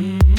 Mm-hmm.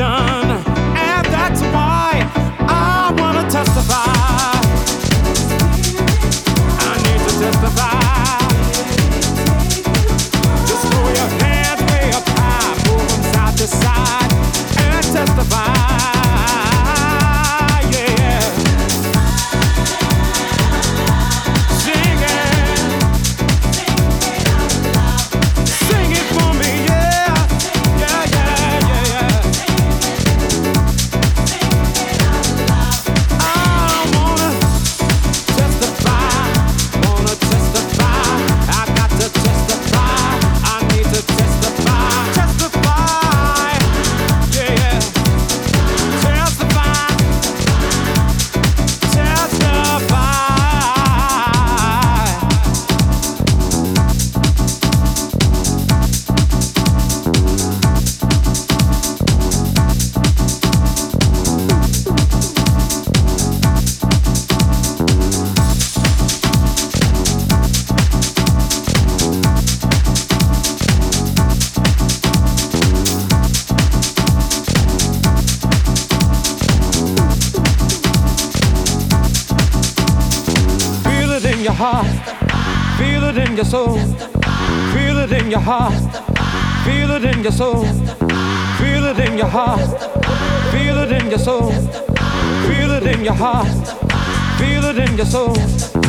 Nation. soul. Feel it in your heart. Feel it in your soul. Feel it in your heart. Feel it in your soul.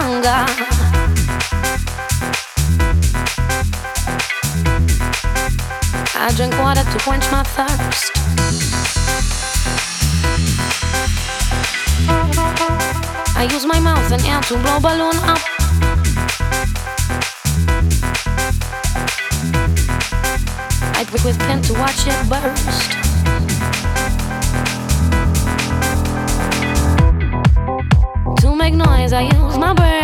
hunger. I drink water to quench my thirst. I use my mouth and air to blow balloon up. I drink with pen to watch it burst. noise. I use my brain.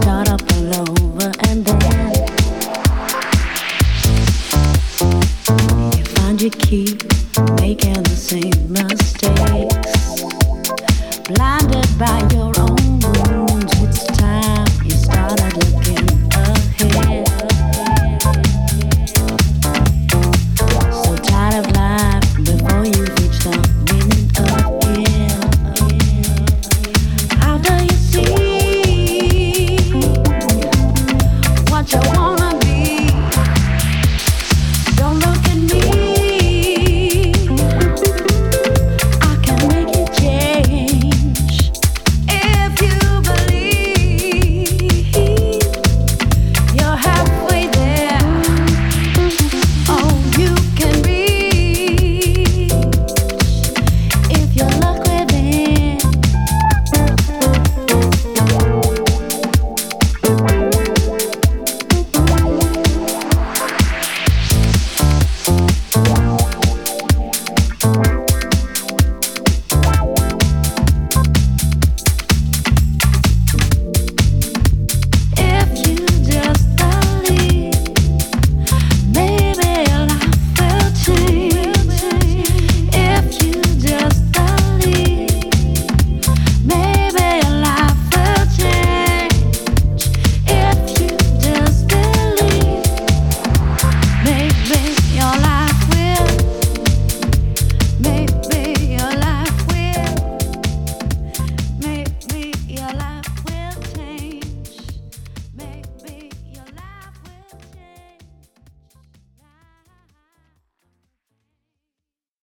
Making the